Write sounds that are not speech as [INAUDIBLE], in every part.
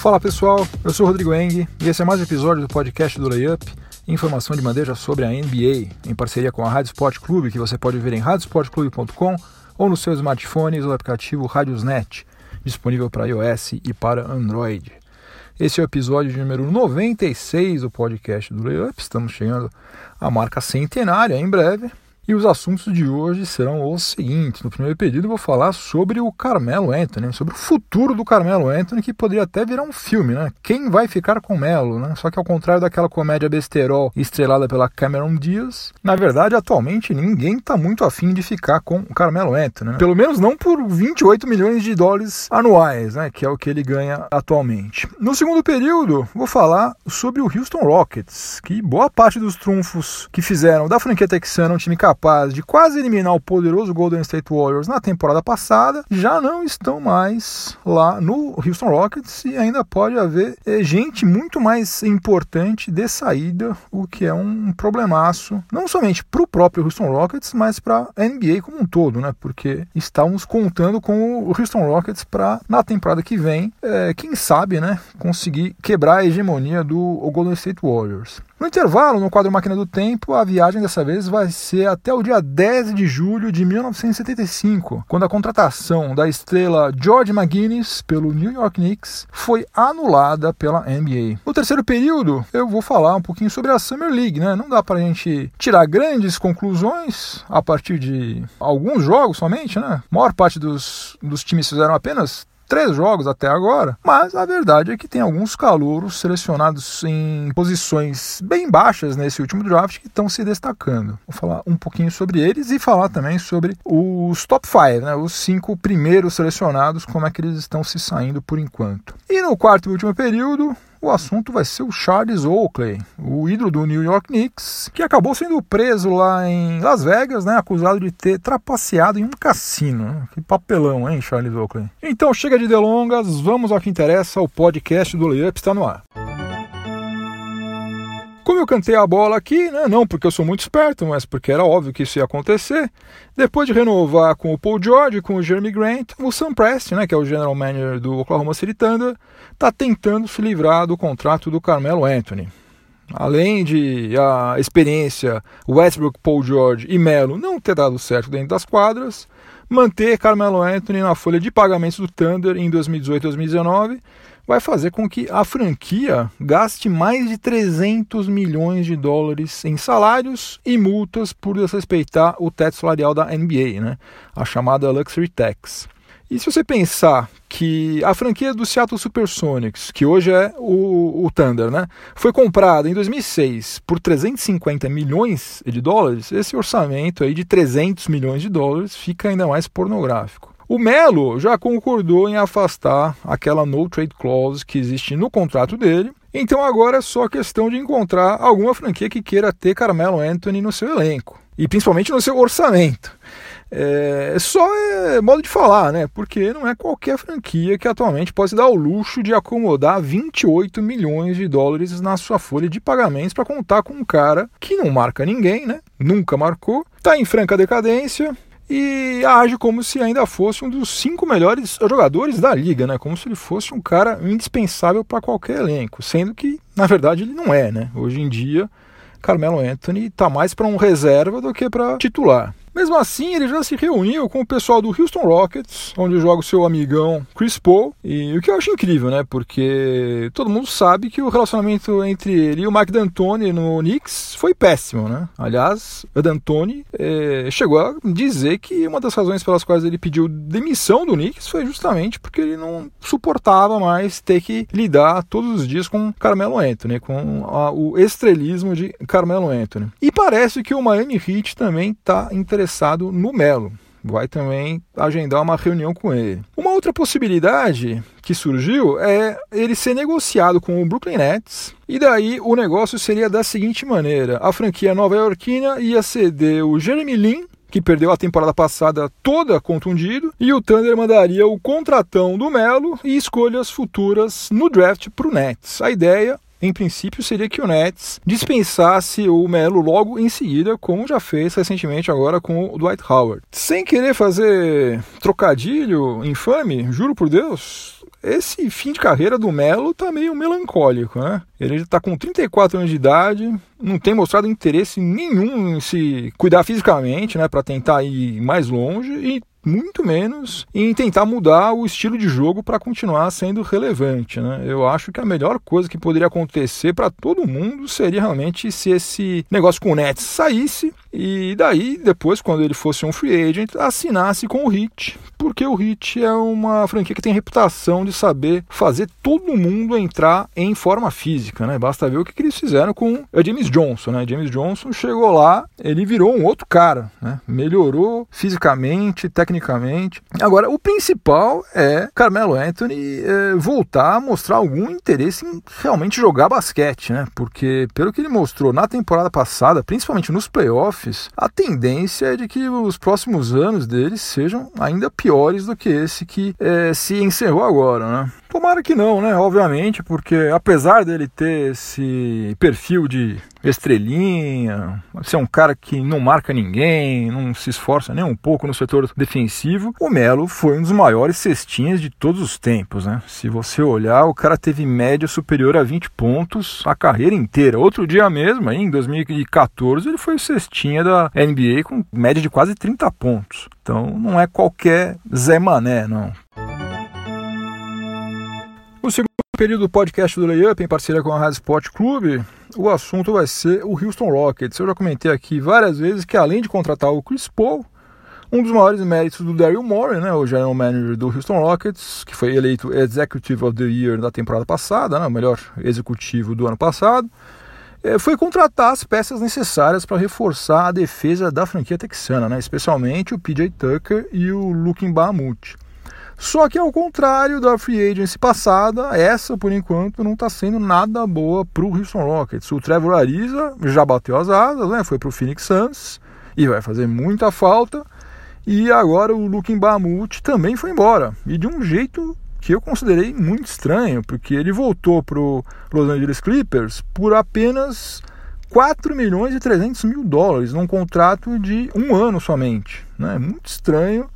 Fala pessoal, eu sou o Rodrigo Eng e esse é mais um episódio do podcast do Layup, informação de bandeja sobre a NBA, em parceria com a Rádio Sport Clube, que você pode ver em radiosportclube.com ou nos seus smartphones o aplicativo Radiosnet, disponível para iOS e para Android. Esse é o episódio número 96 do podcast do Layup, estamos chegando à marca centenária em breve. E os assuntos de hoje serão os seguintes. No primeiro período vou falar sobre o Carmelo Anthony, sobre o futuro do Carmelo Anthony, que poderia até virar um filme, né? Quem vai ficar com Melo, né? Só que ao contrário daquela comédia besterol estrelada pela Cameron Diaz, na verdade, atualmente ninguém está muito afim de ficar com o Carmelo Anthony, né? Pelo menos não por 28 milhões de dólares anuais, né? Que é o que ele ganha atualmente. No segundo período, vou falar sobre o Houston Rockets, que boa parte dos trunfos que fizeram da franquia texana um time capaz capaz de quase eliminar o poderoso Golden State Warriors na temporada passada, já não estão mais lá no Houston Rockets e ainda pode haver é, gente muito mais importante de saída, o que é um problemaço, não somente para o próprio Houston Rockets, mas para a NBA como um todo, né? Porque estamos contando com o Houston Rockets para, na temporada que vem, é, quem sabe, né, conseguir quebrar a hegemonia do Golden State Warriors. No intervalo, no quadro Máquina do Tempo, a viagem dessa vez vai ser o dia 10 de julho de 1975, quando a contratação da estrela George McGuinness pelo New York Knicks foi anulada pela NBA. No terceiro período, eu vou falar um pouquinho sobre a Summer League, né? Não dá pra gente tirar grandes conclusões a partir de alguns jogos somente, né? A maior parte dos, dos times fizeram apenas três jogos até agora, mas a verdade é que tem alguns calouros selecionados em posições bem baixas nesse último draft que estão se destacando. Vou falar um pouquinho sobre eles e falar também sobre os top 5, né, os cinco primeiros selecionados, como é que eles estão se saindo por enquanto. E no quarto e último período, o assunto vai ser o Charles Oakley, o ídolo do New York Knicks, que acabou sendo preso lá em Las Vegas, né, acusado de ter trapaceado em um cassino. Que papelão, hein, Charles Oakley? Então chega de delongas, vamos ao que interessa, o podcast do Layup está no ar. Como eu cantei a bola aqui, né, não porque eu sou muito esperto, mas porque era óbvio que isso ia acontecer, depois de renovar com o Paul George, com o Jeremy Grant, o Sam Preston, né, que é o general manager do Oklahoma City Thunder, está tentando se livrar do contrato do Carmelo Anthony. Além de a experiência Westbrook, Paul George e Melo não ter dado certo dentro das quadras, manter Carmelo Anthony na folha de pagamentos do Thunder em 2018 e 2019 vai fazer com que a franquia gaste mais de 300 milhões de dólares em salários e multas por desrespeitar o teto salarial da NBA, né? a chamada Luxury Tax. E se você pensar que a franquia do Seattle Supersonics, que hoje é o, o, Thunder, né, foi comprada em 2006 por 350 milhões de dólares, esse orçamento aí de 300 milhões de dólares fica ainda mais pornográfico. O Melo já concordou em afastar aquela no trade clause que existe no contrato dele. Então agora é só questão de encontrar alguma franquia que queira ter Carmelo Anthony no seu elenco e principalmente no seu orçamento. É só é modo de falar, né? Porque não é qualquer franquia que atualmente pode dar o luxo de acomodar 28 milhões de dólares na sua folha de pagamentos para contar com um cara que não marca ninguém, né? Nunca marcou, está em franca decadência, e age como se ainda fosse um dos cinco melhores jogadores da liga, né? Como se ele fosse um cara indispensável para qualquer elenco, sendo que na verdade ele não é, né? Hoje em dia, Carmelo Anthony está mais para um reserva do que para titular. Mesmo assim, ele já se reuniu com o pessoal do Houston Rockets, onde joga o seu amigão Chris Paul, e o que eu acho incrível, né? Porque todo mundo sabe que o relacionamento entre ele e o Mike D'Antoni no Knicks foi péssimo, né? Aliás, o D'Antoni é, chegou a dizer que uma das razões pelas quais ele pediu demissão do Knicks foi justamente porque ele não suportava mais ter que lidar todos os dias com Carmelo Anthony, com a, o estrelismo de Carmelo Anthony. E parece que o Miami Heat também está interessado interessado no Melo. Vai também agendar uma reunião com ele. Uma outra possibilidade que surgiu é ele ser negociado com o Brooklyn Nets. E daí o negócio seria da seguinte maneira: a franquia nova-iorquina ia ceder o Jeremy Lin que perdeu a temporada passada toda contundido, e o Thunder mandaria o contratão do Melo e escolhas futuras no draft para o Nets. A ideia em princípio, seria que o Nets dispensasse o Melo logo em seguida, como já fez recentemente agora com o Dwight Howard. Sem querer fazer trocadilho infame, juro por Deus, esse fim de carreira do Melo tá meio melancólico, né? Ele está com 34 anos de idade, não tem mostrado interesse nenhum em se cuidar fisicamente, né, para tentar ir mais longe e muito menos em tentar mudar o estilo de jogo para continuar sendo relevante. Né? Eu acho que a melhor coisa que poderia acontecer para todo mundo seria realmente se esse negócio com o Nets saísse e daí, depois, quando ele fosse um free agent, assinasse com o Heat, porque o Heat é uma franquia que tem reputação de saber fazer todo mundo entrar em forma física. Né? Basta ver o que, eles fizeram com o James Johnson. Né? James Johnson chegou lá, ele virou um outro cara, né? melhorou fisicamente, tecnicamente. Agora, o principal é Carmelo Anthony é, voltar a mostrar algum interesse em realmente jogar basquete, né? Porque, pelo que ele mostrou na temporada passada, principalmente nos playoffs, a tendência é de que os próximos anos dele sejam ainda piores do que esse que é, se encerrou agora, né? Tomara que não, né? Obviamente, porque apesar dele ter esse perfil de estrelinha, ser um cara que não marca ninguém, não se esforça nem um pouco no setor defensivo, o Melo foi um dos maiores cestinhas de todos os tempos, né? Se você olhar, o cara teve média superior a 20 pontos a carreira inteira. Outro dia mesmo, aí, em 2014, ele foi cestinha da NBA com média de quase 30 pontos. Então não é qualquer Zé Mané, não. No segundo período do podcast do Layup, em parceria com a Rádio Sport Clube, o assunto vai ser o Houston Rockets. Eu já comentei aqui várias vezes que, além de contratar o Chris Paul, um dos maiores méritos do Daryl Morey, né, o general manager do Houston Rockets, que foi eleito Executive of the Year da temporada passada, né, o melhor executivo do ano passado, é, foi contratar as peças necessárias para reforçar a defesa da franquia texana, né, especialmente o PJ Tucker e o Lukin Bahamut. Só que ao contrário da free agency passada, essa por enquanto não está sendo nada boa para o Houston Rockets. O Trevor Ariza já bateu as asas, né? foi para o Phoenix Suns e vai fazer muita falta. E agora o Luke Bamut também foi embora. E de um jeito que eu considerei muito estranho, porque ele voltou para o Los Angeles Clippers por apenas 4 milhões e 300 mil dólares num contrato de um ano somente. Né? Muito estranho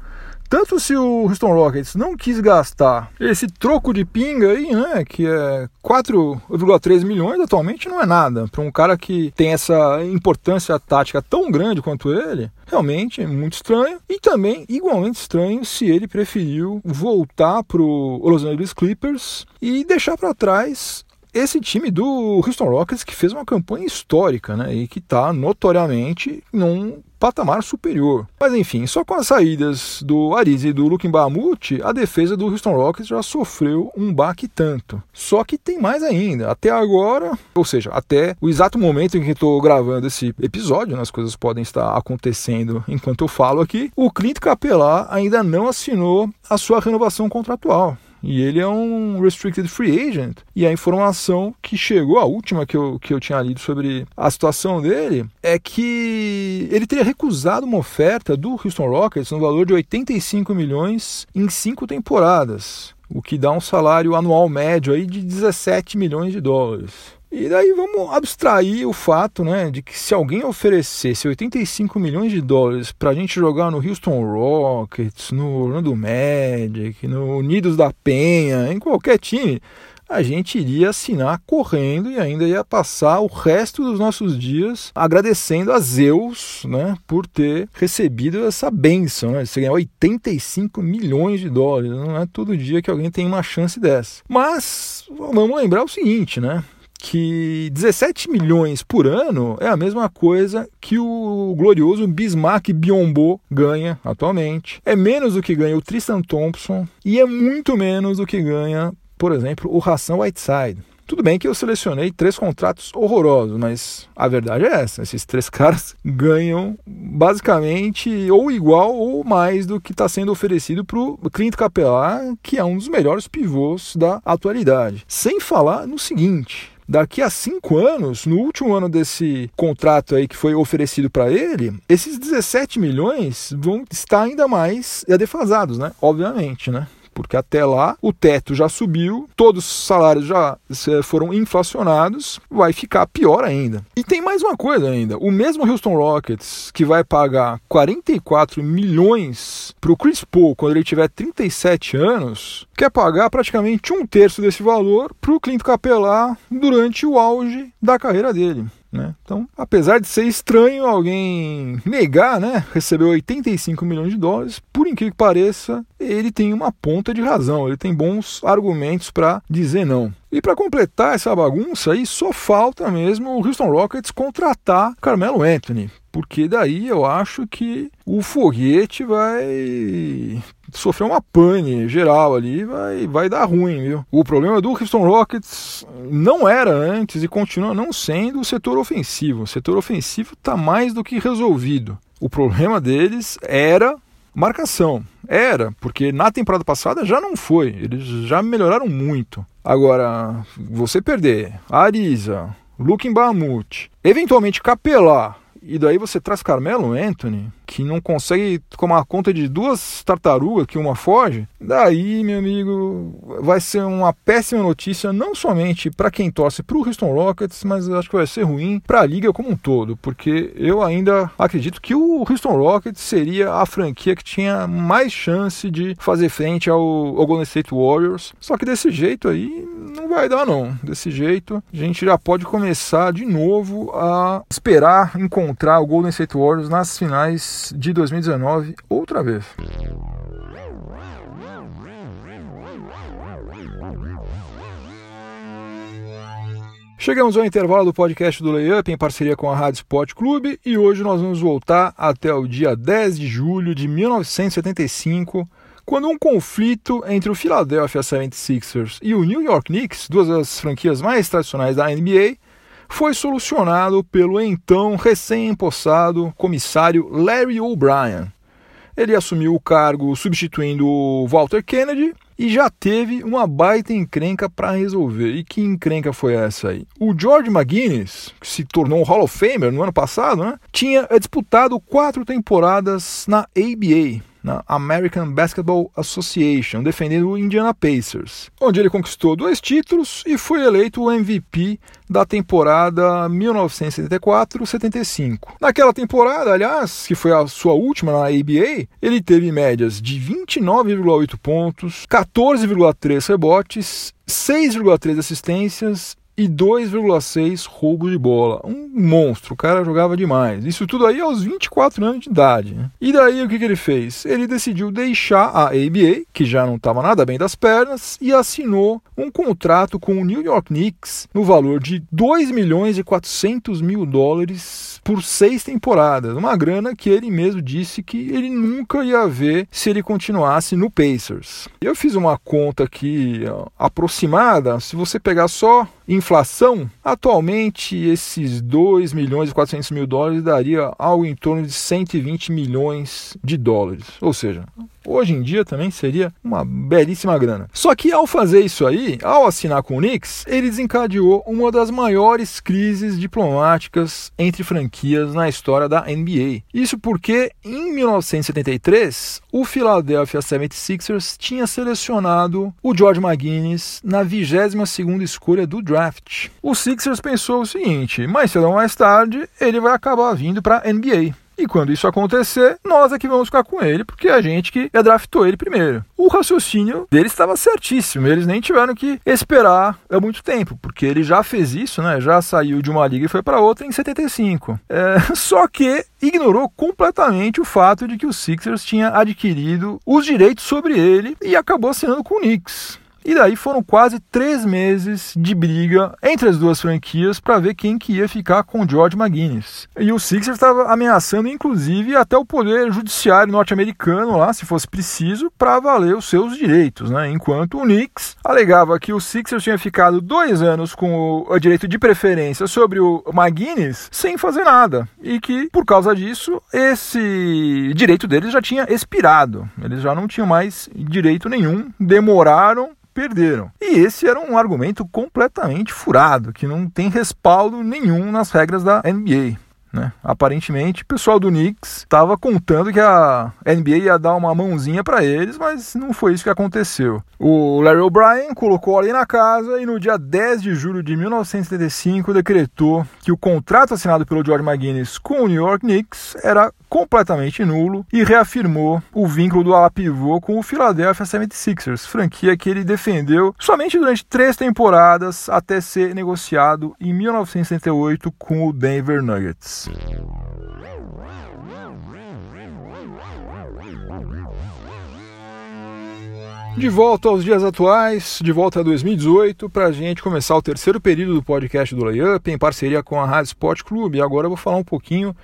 tanto se o Houston Rockets não quis gastar esse troco de pinga aí, né, que é 4,3 milhões atualmente não é nada para um cara que tem essa importância tática tão grande quanto ele. Realmente é muito estranho e também igualmente estranho se ele preferiu voltar para o Los Angeles Clippers e deixar para trás esse time do Houston Rockets que fez uma campanha histórica, né, e que está notoriamente num patamar superior. Mas enfim, só com as saídas do Arize e do Lukin Bahamut, a defesa do Houston Rockets já sofreu um baque tanto. Só que tem mais ainda. Até agora, ou seja, até o exato momento em que estou gravando esse episódio, né, as coisas podem estar acontecendo enquanto eu falo aqui, o Clint Capelá ainda não assinou a sua renovação contratual. E ele é um restricted free agent. E a informação que chegou, a última que eu, que eu tinha lido sobre a situação dele, é que ele teria recusado uma oferta do Houston Rockets no valor de 85 milhões em cinco temporadas, o que dá um salário anual médio aí de 17 milhões de dólares. E daí vamos abstrair o fato né, de que se alguém oferecesse 85 milhões de dólares para a gente jogar no Houston Rockets, no Orlando Magic, no Unidos da Penha, em qualquer time, a gente iria assinar correndo e ainda ia passar o resto dos nossos dias agradecendo a Zeus né, por ter recebido essa benção. Né? Você ganhar 85 milhões de dólares. Não é todo dia que alguém tem uma chance dessa. Mas vamos lembrar o seguinte, né? Que 17 milhões por ano é a mesma coisa que o glorioso Bismarck Biombo ganha atualmente. É menos do que ganha o Tristan Thompson e é muito menos do que ganha, por exemplo, o Ração Whiteside. Tudo bem que eu selecionei três contratos horrorosos, mas a verdade é essa: esses três caras [LAUGHS] ganham basicamente ou igual ou mais do que está sendo oferecido para o Clint Capela, que é um dos melhores pivôs da atualidade. Sem falar no seguinte: daqui a cinco anos, no último ano desse contrato aí que foi oferecido para ele, esses 17 milhões vão estar ainda mais defasados, né? Obviamente, né? Porque até lá o teto já subiu, todos os salários já foram inflacionados, vai ficar pior ainda. E tem mais uma coisa ainda: o mesmo Houston Rockets que vai pagar 44 milhões para o Chris Paul quando ele tiver 37 anos, quer pagar praticamente um terço desse valor para o Clint Capela durante o auge da carreira dele. Né? Então, apesar de ser estranho alguém negar, né, recebeu 85 milhões de dólares, por incrível que pareça, ele tem uma ponta de razão, ele tem bons argumentos para dizer não. E para completar essa bagunça aí, só falta mesmo o Houston Rockets contratar Carmelo Anthony, porque daí eu acho que o foguete vai sofrer uma pane geral ali, vai, vai dar ruim, viu? O problema do Houston Rockets não era antes e continua não sendo o setor ofensivo. O setor ofensivo está mais do que resolvido. O problema deles era marcação. Era, porque na temporada passada já não foi. Eles já melhoraram muito. Agora, você perder Ariza, Luke Bahamut, eventualmente Capelar, e daí você traz Carmelo Anthony, que não consegue tomar conta de duas tartarugas que uma foge, daí, meu amigo, vai ser uma péssima notícia não somente para quem torce para o Houston Rockets, mas acho que vai ser ruim para a liga como um todo, porque eu ainda acredito que o Houston Rockets seria a franquia que tinha mais chance de fazer frente ao, ao Golden State Warriors. Só que desse jeito aí não vai dar não. Desse jeito a gente já pode começar de novo a esperar encontrar o Golden State Warriors nas finais de 2019 outra vez. Chegamos ao intervalo do podcast do Layup em parceria com a Rádio Sport Clube e hoje nós vamos voltar até o dia 10 de julho de 1975, quando um conflito entre o Philadelphia 76ers e o New York Knicks, duas das franquias mais tradicionais da NBA, foi solucionado pelo então recém-empossado comissário Larry O'Brien. Ele assumiu o cargo substituindo Walter Kennedy e já teve uma baita encrenca para resolver. E que encrenca foi essa aí? O George McGuinness, que se tornou um Hall of Famer no ano passado, né, tinha disputado quatro temporadas na ABA, na American Basketball Association, defendendo o Indiana Pacers, onde ele conquistou dois títulos e foi eleito o MVP da temporada 1974-75. Naquela temporada, aliás, que foi a sua última na ABA, ele teve médias de 29,8 pontos, 14,3 rebotes, 6,3 assistências e 2,6 roubos de bola. Um monstro, o cara jogava demais. Isso tudo aí aos 24 anos de idade. Né? E daí o que, que ele fez? Ele decidiu deixar a ABA, que já não estava nada bem das pernas, e assinou um contrato com o New York Knicks no valor de 2 milhões e 400 mil dólares por seis temporadas. Uma grana que ele mesmo disse que ele nunca ia ver se ele continuasse no Pacers. Eu fiz uma conta aqui ó, aproximada, se você pegar só inflação, atualmente esses 2 milhões e 400 mil dólares daria algo em torno de 120 milhões de dólares. Ou seja, hoje em dia também seria uma belíssima grana. Só que ao fazer isso aí, ao assinar com o Knicks, ele desencadeou uma das maiores crises diplomáticas entre franquias na história da NBA. Isso porque em 1973, o Philadelphia 76ers tinha selecionado o George McGuinness na 22ª escolha do draft. O Sixers pensou o seguinte, mais cedo ou mais tarde, ele vai acabar vindo para a NBA. E quando isso acontecer, nós é que vamos ficar com ele, porque é a gente que draftou ele primeiro. O raciocínio dele estava certíssimo, eles nem tiveram que esperar há muito tempo, porque ele já fez isso, né? Já saiu de uma liga e foi para outra em 75. É, [LAUGHS] só que ignorou completamente o fato de que o Sixers tinha adquirido os direitos sobre ele e acabou assinando com o Knicks. E daí foram quase três meses de briga entre as duas franquias para ver quem que ia ficar com George McGuinness. E o Sixers estava ameaçando, inclusive, até o poder judiciário norte-americano lá, se fosse preciso, para valer os seus direitos, né? Enquanto o Knicks alegava que o Sixers tinha ficado dois anos com o, o direito de preferência sobre o McGuinness sem fazer nada e que, por causa disso, esse direito deles já tinha expirado. Eles já não tinham mais direito nenhum. Demoraram perderam. E esse era um argumento completamente furado, que não tem respaldo nenhum nas regras da NBA. Né? Aparentemente, o pessoal do Knicks estava contando que a NBA ia dar uma mãozinha para eles, mas não foi isso que aconteceu. O Larry O'Brien colocou ali na casa e no dia 10 de julho de 1975 decretou que o contrato assinado pelo George McGuinness com o New York Knicks era completamente nulo e reafirmou o vínculo do ala pivô com o Philadelphia 76ers, franquia que ele defendeu somente durante três temporadas até ser negociado em 1978 com o Denver Nuggets. De volta aos dias atuais, de volta a 2018, para a gente começar o terceiro período do podcast do Layup em parceria com a Rádio Sport Clube. E agora eu vou falar um pouquinho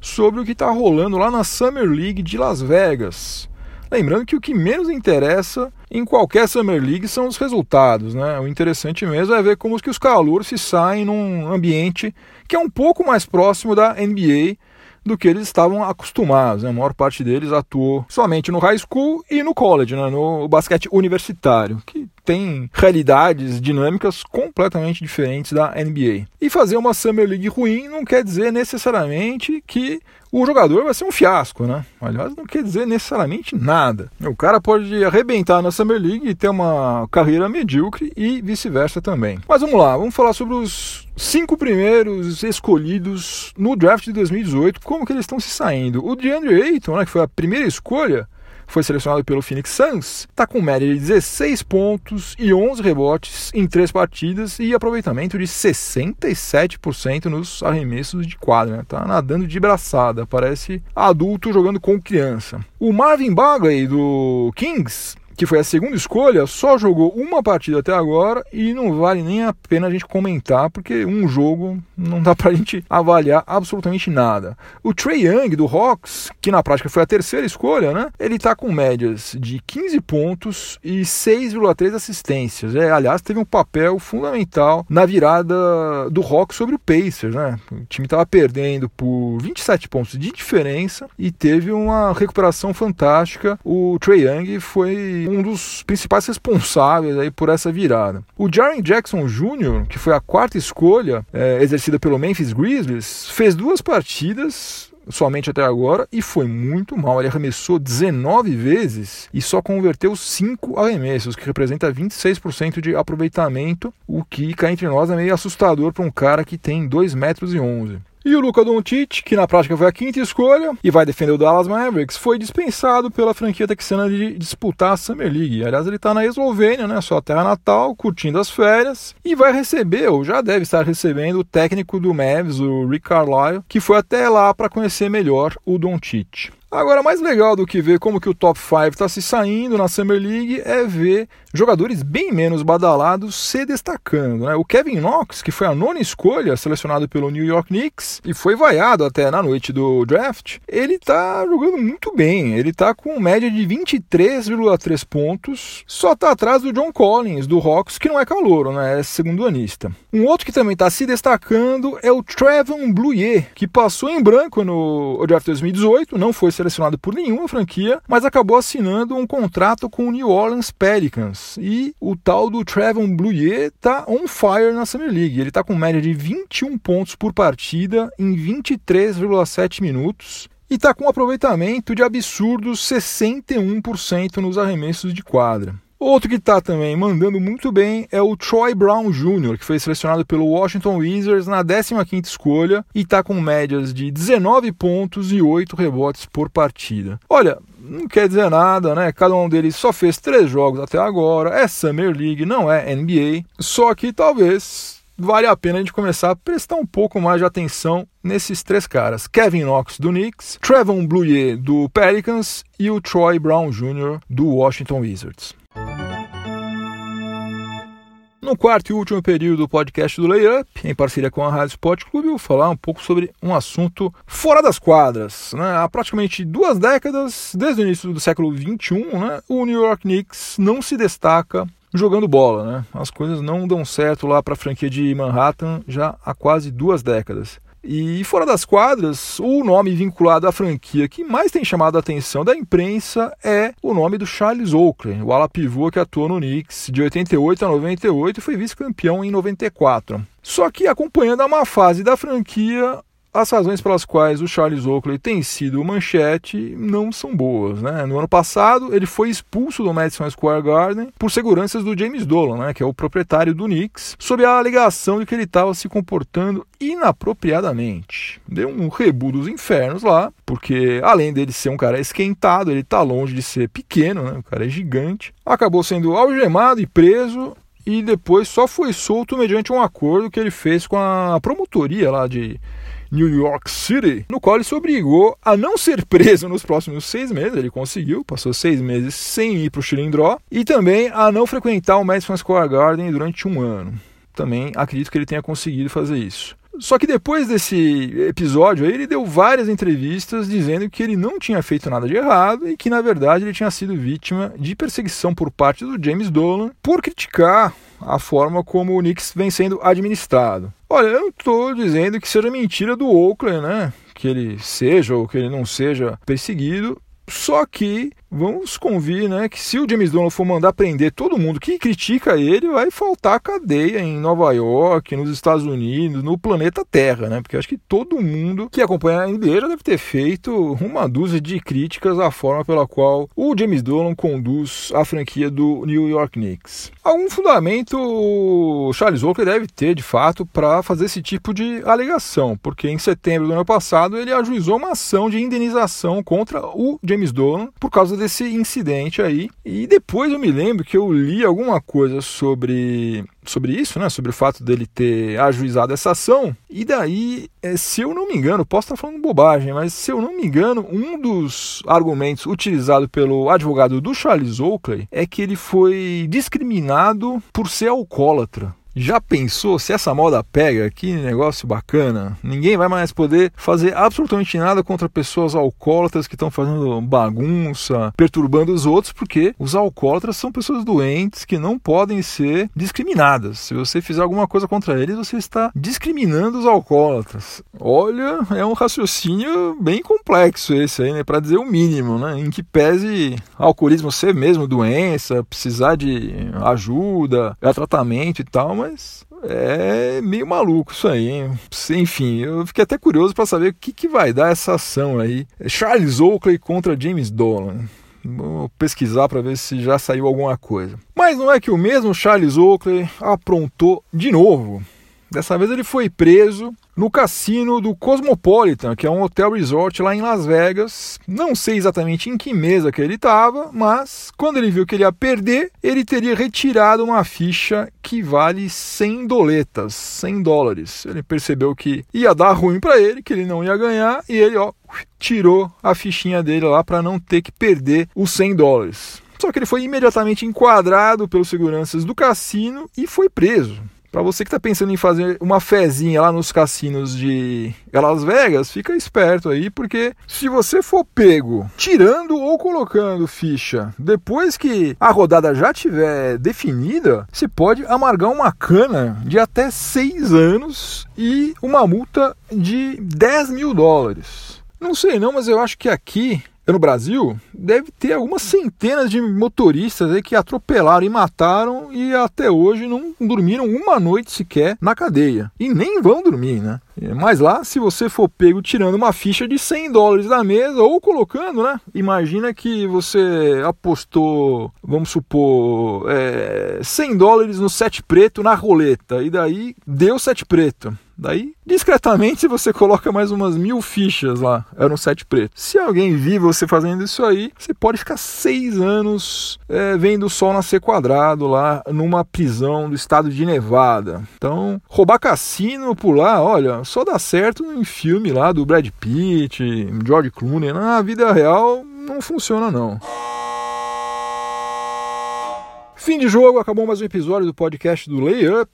sobre o que está rolando lá na Summer League de Las Vegas. Lembrando que o que menos interessa em qualquer Summer League são os resultados, né? O interessante mesmo é ver como que os calouros se saem num ambiente que é um pouco mais próximo da NBA do que eles estavam acostumados. Né? A maior parte deles atuou somente no high school e no college, né? no basquete universitário, que tem realidades dinâmicas completamente diferentes da NBA. E fazer uma Summer League ruim não quer dizer necessariamente que o jogador vai ser um fiasco, né? Aliás, não quer dizer necessariamente nada. O cara pode arrebentar na Summer League e ter uma carreira medíocre e vice-versa também. Mas vamos lá, vamos falar sobre os cinco primeiros escolhidos no draft de 2018, como que eles estão se saindo. O DeAndre Ayton, né, que foi a primeira escolha, foi selecionado pelo Phoenix Suns, está com média de 16 pontos e 11 rebotes em três partidas e aproveitamento de 67% nos arremessos de quadra. Né? Tá nadando de braçada, parece adulto jogando com criança. O Marvin Bagley do Kings que foi a segunda escolha, só jogou uma partida até agora e não vale nem a pena a gente comentar, porque um jogo não dá pra gente avaliar absolutamente nada. O Trey Young do Hawks, que na prática foi a terceira escolha, né? Ele tá com médias de 15 pontos e 6,3 assistências. É, aliás, teve um papel fundamental na virada do Hawks sobre o Pacers, né? O time estava perdendo por 27 pontos de diferença e teve uma recuperação fantástica. O Trey Young foi um dos principais responsáveis aí por essa virada. O Jaren Jackson Jr., que foi a quarta escolha é, exercida pelo Memphis Grizzlies, fez duas partidas somente até agora e foi muito mal. Ele arremessou 19 vezes e só converteu 5 arremessos, que representa 26% de aproveitamento, o que cá entre nós é meio assustador para um cara que tem 2 metros e 11. E o Luca Doncic, que na prática foi a quinta escolha e vai defender o Dallas Mavericks, foi dispensado pela franquia texana de disputar a Summer League. Aliás, ele está na Eslovênia, né, sua terra natal, curtindo as férias e vai receber, ou já deve estar recebendo, o técnico do Mavs, o Rick Carlisle, que foi até lá para conhecer melhor o Doncic. Agora, mais legal do que ver como que o top 5 está se saindo na Summer League é ver jogadores bem menos badalados se destacando. Né? O Kevin Knox, que foi a nona escolha, selecionado pelo New York Knicks e foi vaiado até na noite do draft, ele está jogando muito bem. Ele está com média de 23,3 pontos, só está atrás do John Collins, do Hawks, que não é calouro, né? é segundo anista. Um outro que também está se destacando é o Trevon Bluyer, que passou em branco no draft 2018, não foi selecionado por nenhuma franquia, mas acabou assinando um contrato com o New Orleans Pelicans. E o tal do Trevon Bluyer tá on fire na Summer League. Ele tá com média de 21 pontos por partida em 23,7 minutos e está com um aproveitamento de absurdos 61% nos arremessos de quadra. Outro que está também mandando muito bem é o Troy Brown Jr., que foi selecionado pelo Washington Wizards na 15ª escolha e está com médias de 19 pontos e 8 rebotes por partida. Olha, não quer dizer nada, né? Cada um deles só fez três jogos até agora, é Summer League, não é NBA. Só que talvez vale a pena a gente começar a prestar um pouco mais de atenção nesses três caras: Kevin Knox do Knicks, Trevon Bluyer do Pelicans e o Troy Brown Jr. do Washington Wizards. No quarto e último período do podcast do Layup, em parceria com a Rádio Sport Clube, eu vou falar um pouco sobre um assunto fora das quadras. Né? Há praticamente duas décadas, desde o início do século XXI, né, o New York Knicks não se destaca jogando bola. Né? As coisas não dão certo lá para a franquia de Manhattan já há quase duas décadas. E fora das quadras, o nome vinculado à franquia que mais tem chamado a atenção da imprensa é o nome do Charles Oakley, o ala pivô que atuou no Knicks de 88 a 98 e foi vice-campeão em 94. Só que acompanhando a má fase da franquia, as razões pelas quais o Charles Oakley tem sido manchete não são boas. Né? No ano passado, ele foi expulso do Madison Square Garden por seguranças do James Dolan, né, que é o proprietário do Knicks, sob a alegação de que ele estava se comportando inapropriadamente. Deu um rebu dos infernos lá, porque além dele ser um cara esquentado, ele está longe de ser pequeno, né? o cara é gigante. Acabou sendo algemado e preso e depois só foi solto mediante um acordo que ele fez com a promotoria lá de New York City, no qual ele se obrigou a não ser preso nos próximos seis meses. Ele conseguiu, passou seis meses sem ir para o Chilindró, e também a não frequentar o Madison Square Garden durante um ano. Também acredito que ele tenha conseguido fazer isso. Só que depois desse episódio ele deu várias entrevistas dizendo que ele não tinha feito nada de errado e que, na verdade, ele tinha sido vítima de perseguição por parte do James Dolan por criticar a forma como o Knicks vem sendo administrado. Olha, eu estou dizendo que seja mentira do Oakland, né? Que ele seja ou que ele não seja perseguido. Só que vamos convir, né, que se o James Dolan for mandar prender todo mundo que critica ele, vai faltar cadeia em Nova York, nos Estados Unidos, no planeta Terra, né? Porque acho que todo mundo que acompanha a NBA já deve ter feito uma dúzia de críticas à forma pela qual o James Dolan conduz a franquia do New York Knicks. Algum fundamento Charles Oakley deve ter, de fato, para fazer esse tipo de alegação, porque em setembro do ano passado ele ajuizou uma ação de indenização contra o James Dolan por causa desse incidente aí. E depois eu me lembro que eu li alguma coisa sobre, sobre isso, né? Sobre o fato dele ter ajuizado essa ação. E daí, eh, se eu não me engano, posso estar falando bobagem, mas se eu não me engano, um dos argumentos utilizado pelo advogado do Charles Oakley é que ele foi discriminado por ser alcoólatra. Já pensou se essa moda pega? Que negócio bacana. Ninguém vai mais poder fazer absolutamente nada contra pessoas alcoólatras que estão fazendo bagunça, perturbando os outros, porque os alcoólatras são pessoas doentes que não podem ser discriminadas. Se você fizer alguma coisa contra eles, você está discriminando os alcoólatras. Olha, é um raciocínio bem complexo esse aí, né? Para dizer o mínimo, né? Em que pese alcoolismo ser mesmo doença, precisar de ajuda, tratamento e tal, mas mas é meio maluco isso aí, hein? Enfim, eu fiquei até curioso para saber o que, que vai dar essa ação aí. Charles Oakley contra James Dolan. Vou pesquisar para ver se já saiu alguma coisa. Mas não é que o mesmo Charles Oakley aprontou de novo. Dessa vez ele foi preso no cassino do Cosmopolitan, que é um hotel resort lá em Las Vegas. Não sei exatamente em que mesa que ele estava, mas quando ele viu que ele ia perder, ele teria retirado uma ficha que vale 100 doletas, 100 dólares. Ele percebeu que ia dar ruim para ele, que ele não ia ganhar, e ele ó, tirou a fichinha dele lá para não ter que perder os 100 dólares. Só que ele foi imediatamente enquadrado pelos seguranças do cassino e foi preso. Para você que está pensando em fazer uma fezinha lá nos cassinos de Las Vegas, fica esperto aí, porque se você for pego tirando ou colocando ficha depois que a rodada já tiver definida, você pode amargar uma cana de até seis anos e uma multa de 10 mil dólares. Não sei não, mas eu acho que aqui no Brasil, deve ter algumas centenas de motoristas aí que atropelaram e mataram e até hoje não dormiram uma noite sequer na cadeia. E nem vão dormir, né? Mas lá, se você for pego tirando uma ficha de 100 dólares da mesa ou colocando, né? Imagina que você apostou, vamos supor, é, 100 dólares no sete preto na roleta e daí deu sete preto. Daí, discretamente, você coloca mais umas mil fichas lá. Era um sete preto. Se alguém vir você fazendo isso aí, você pode ficar seis anos é, vendo o sol nascer quadrado lá numa prisão do estado de Nevada. Então, roubar cassino por lá, olha, só dá certo em filme lá do Brad Pitt, George Clooney. Na vida real, não funciona não. Fim de jogo, acabou mais um episódio do podcast do Layup.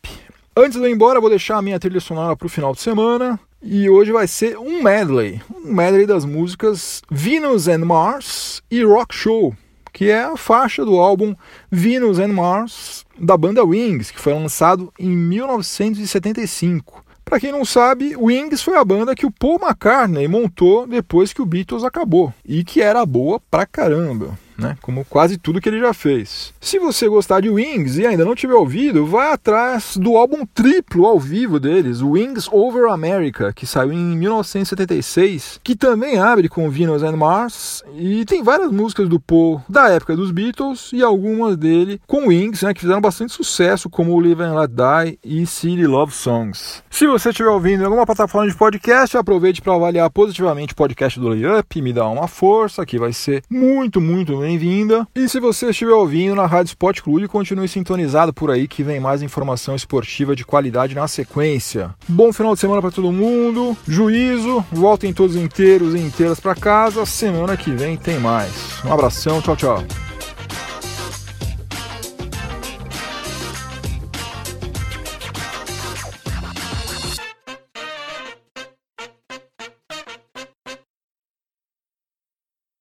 Antes de eu ir embora, vou deixar a minha trilha sonora para o final de semana. E hoje vai ser um medley. Um medley das músicas Venus and Mars e Rock Show, que é a faixa do álbum Venus and Mars da banda Wings, que foi lançado em 1975. Para quem não sabe, Wings foi a banda que o Paul McCartney montou depois que o Beatles acabou e que era boa pra caramba. Né? Como quase tudo que ele já fez. Se você gostar de Wings e ainda não tiver ouvido, vai atrás do álbum triplo ao vivo deles, Wings Over America, que saiu em 1976, que também abre com Venus and Mars e tem várias músicas do Paul da época dos Beatles e algumas dele com Wings, né, que fizeram bastante sucesso, como Live and Let Die e City Love Songs. Se você estiver ouvindo em alguma plataforma de podcast, aproveite para avaliar positivamente o podcast do Layup, me dá uma força, que vai ser muito, muito bem-vinda. E se você estiver ouvindo na Rádio Sport Clube, continue sintonizado por aí que vem mais informação esportiva de qualidade na sequência. Bom final de semana para todo mundo, juízo, voltem todos inteiros e inteiras para casa. Semana que vem tem mais. Um abração, tchau, tchau.